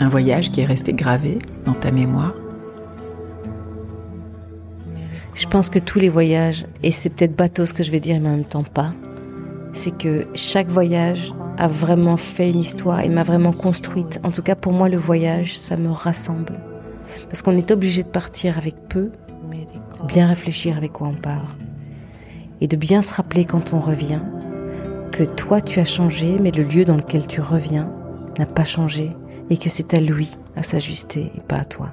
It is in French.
Un voyage qui est resté gravé dans ta mémoire Je pense que tous les voyages, et c'est peut-être bateau ce que je vais dire, mais en même temps pas, c'est que chaque voyage a vraiment fait une histoire et m'a vraiment construite. En tout cas, pour moi, le voyage, ça me rassemble. Parce qu'on est obligé de partir avec peu, bien réfléchir avec quoi on part, et de bien se rappeler quand on revient que toi, tu as changé, mais le lieu dans lequel tu reviens n'a pas changé et que c'est à lui à s'ajuster et pas à toi.